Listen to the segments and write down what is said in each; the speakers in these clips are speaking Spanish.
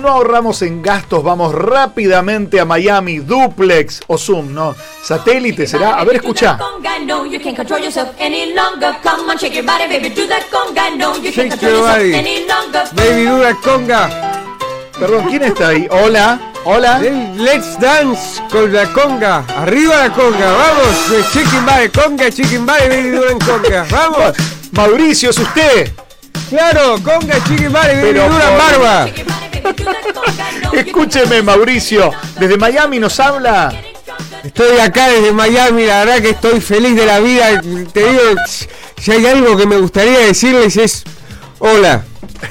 No ahorramos en gastos, vamos rápidamente a Miami, duplex o Zoom, ¿no? Satélite será. A ver, escucha. Shake your body. Baby, do that conga. Perdón, ¿quién está ahí? Hola, hola. Let's dance con la conga. Arriba la conga, vamos. Chicken body, conga, chicken body, baby, do that conga. Vamos. Mauricio, es usted. Claro, conga, chicken body, baby, do that barba. Escúcheme, Mauricio. Desde Miami nos habla. Estoy acá desde Miami, la verdad que estoy feliz de la vida. Te digo, si hay algo que me gustaría decirles es hola.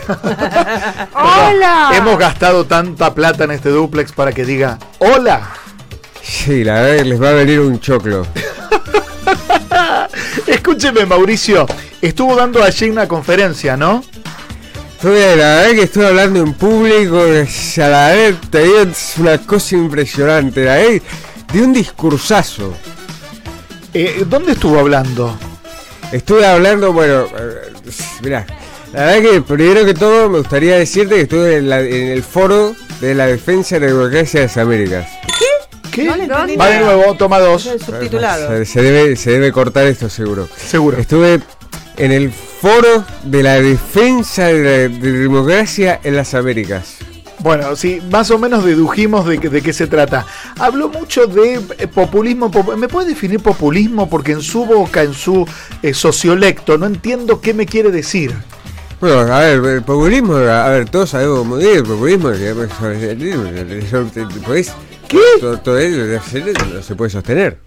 ¡Hola! Hemos gastado tanta plata en este duplex para que diga hola. Sí, la verdad que les va a venir un choclo. Escúcheme, Mauricio. Estuvo dando allí una conferencia, ¿no? Estoy, la verdad que estoy hablando en público, es- a la vez te digo, es una cosa impresionante, la verdad, de un discursazo. Eh, ¿Dónde estuvo hablando? Estuve hablando, bueno, eh, mirá, la verdad que primero que todo me gustaría decirte que estuve en, la- en el foro de la defensa de la democracia de las Américas. ¿Qué? No le Va de nuevo, toma dos. Subtitulado. Se, se debe, se debe cortar esto seguro. Seguro. Estuve en el foro de la defensa de la de democracia en las Américas. Bueno, sí, más o menos dedujimos de, de qué se trata. Habló mucho de eh, populismo. pop- ¿Me puede definir populismo? Porque en su boca, en su eh, sociolecto, no entiendo qué me quiere decir. Bueno, a ver, el populismo, a ver, todos sabemos muy bien, el populismo, pues, ¿Qué? Todo, todo ello no se puede sostener.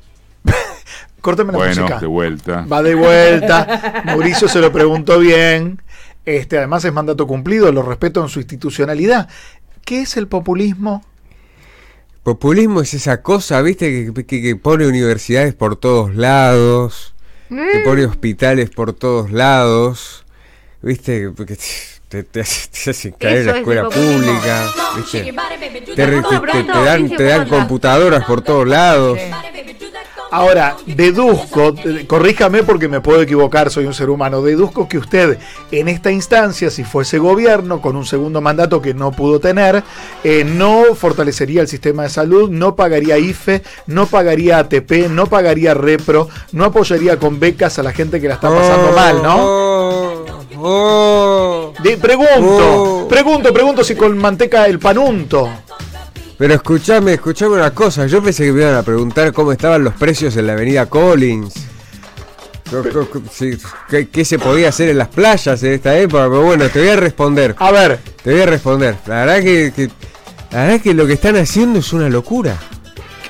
Córtame la Bueno, música. de vuelta. Va de vuelta. Mauricio se lo preguntó bien. Este, además es mandato cumplido, lo respeto en su institucionalidad. ¿Qué es el populismo? Populismo es esa cosa, viste, que, que- que pone universidades por todos lados, que pone hospitales por todos lados, viste, que te, te, te hacen caer en Eso la es escuela pública, viste. Te, te- dan, te dan computadoras por todos lados. Ahora, deduzco, corríjame porque me puedo equivocar, soy un ser humano, deduzco que usted en esta instancia, si fuese gobierno, con un segundo mandato que no pudo tener, eh, no fortalecería el sistema de salud, no pagaría IFE, no pagaría ATP, no pagaría Repro, no apoyaría con becas a la gente que la está pasando Oh, mal, ¿no? oh, oh. De- pregunto, Oh. pregunto, pregunto si con manteca el panunto. Pero escuchame, escuchame una cosa. Yo pensé que me iban a preguntar cómo estaban los precios en la avenida Collins. ¿Qué, qué se podía hacer en las playas en esta época? Pero bueno, te voy a responder. A ver, Te voy a responder. La verdad que, que- la verdad que lo que están haciendo es una locura.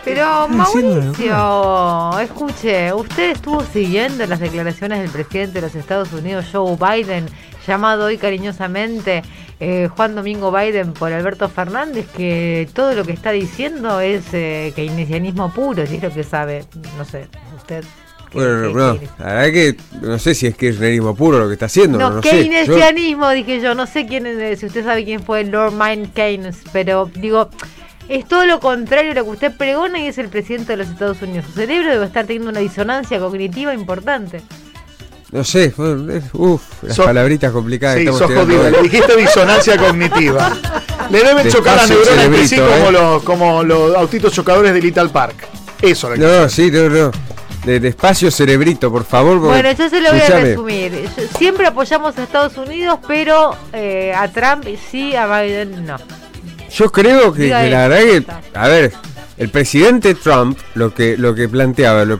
Pero Mauricio, escuche, usted estuvo siguiendo las declaraciones del presidente de los Estados Unidos, Joe Biden, llamado hoy cariñosamente eh, Juan Domingo Biden por Alberto Fernández, que todo lo que está diciendo es eh, keynesianismo puro, si es lo que sabe, no sé, usted. ¿qué- Bueno, no, la verdad que no sé si es kirchnerismo puro lo que está haciendo. No, No, no sé. Yo- keynesianismo, dije yo. No sé quién es, si usted sabe quién fue Lord Mind Keynes, pero digo, es todo lo contrario a lo que usted pregona y es el presidente de los Estados Unidos. Su cerebro debe estar teniendo una disonancia cognitiva importante. No sé, bueno, es- uf, las Sos- palabras complicadas sí, sos jodido. Le dijiste disonancia cognitiva. Le deben Despacio, chocar la neurona entre sí como, ¿eh? los, como los autitos chocadores de Little Park. Eso No, sí, no, no. De, despacio cerebrito, por favor. Bueno, yo se lo voy a resumir. Siempre apoyamos a Estados Unidos, pero eh, a Trump sí, a Biden no. Yo creo que, que la verdad que, a ver, el presidente Trump lo que lo que planteaba, lo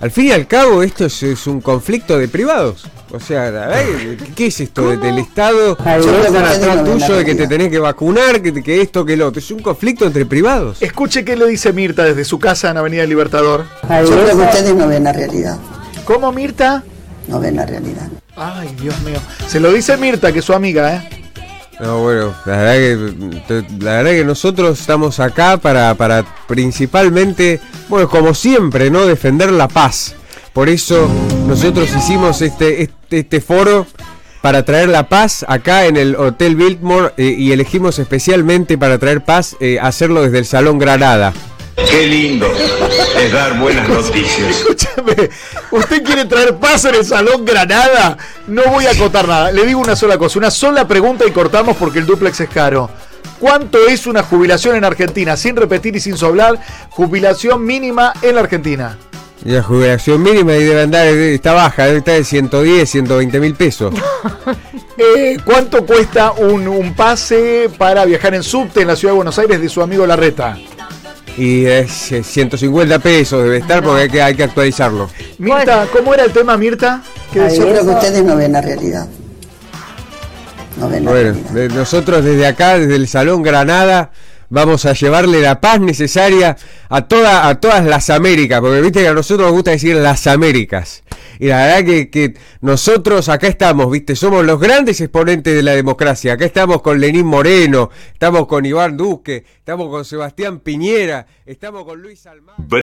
al fin y al cabo esto es, es un conflicto de privados. O sea, verdad que, ¿qué es esto de- del Estado? Atrás tuyo de que te tenés que vacunar, que, que esto, que lo otro. Es un conflicto entre privados. Escuche qué le dice Mirta desde su casa en Avenida Libertador. Yo creo que ustedes no ven la realidad. ¿Cómo, Mirta? No ven la realidad. Ay, Dios mío. Se lo dice Mirta, que es su amiga, ¿eh? No, bueno, la verdad que la verdad que nosotros estamos acá para, para principalmente, bueno, como siempre, ¿no? Defender la paz. Por eso nosotros hicimos este, este, este foro para traer la paz acá en el Hotel Biltmore eh, y elegimos especialmente para traer paz eh, hacerlo desde el Salón Granada. Qué lindo es dar buenas noticias. Escúchame, ¿usted quiere traer paz en el Salón Granada? No voy a acotar nada. Le digo una sola cosa, una sola pregunta y cortamos porque el duplex es caro. ¿Cuánto es una jubilación en Argentina? Sin repetir y sin sobrar, jubilación mínima en la Argentina. La jubilación mínima debe andar, eh, está baja, debe estar de 110, 120 mil pesos. Eh, ¿Cuánto cuesta un, un pase para viajar en subte en la ciudad de Buenos Aires de su amigo Larreta? Y es eh, 150 pesos debe estar porque hay que, hay que actualizarlo. Mirta, ¿cómo era el tema, Mirta? ¿Qué Yo creo que ustedes no ven la realidad. No ven la Bueno, realidad. nosotros desde acá, desde el Salón Granada, vamos a llevarle la paz necesaria a, toda, a todas las Américas, porque viste que a nosotros nos gusta decir las Américas. Y la verdad que, que nosotros acá estamos, viste, somos los grandes exponentes de la democracia. Acá estamos con Lenín Moreno, estamos con Iván Duque, estamos con Sebastián Piñera, estamos con Luis Almagro.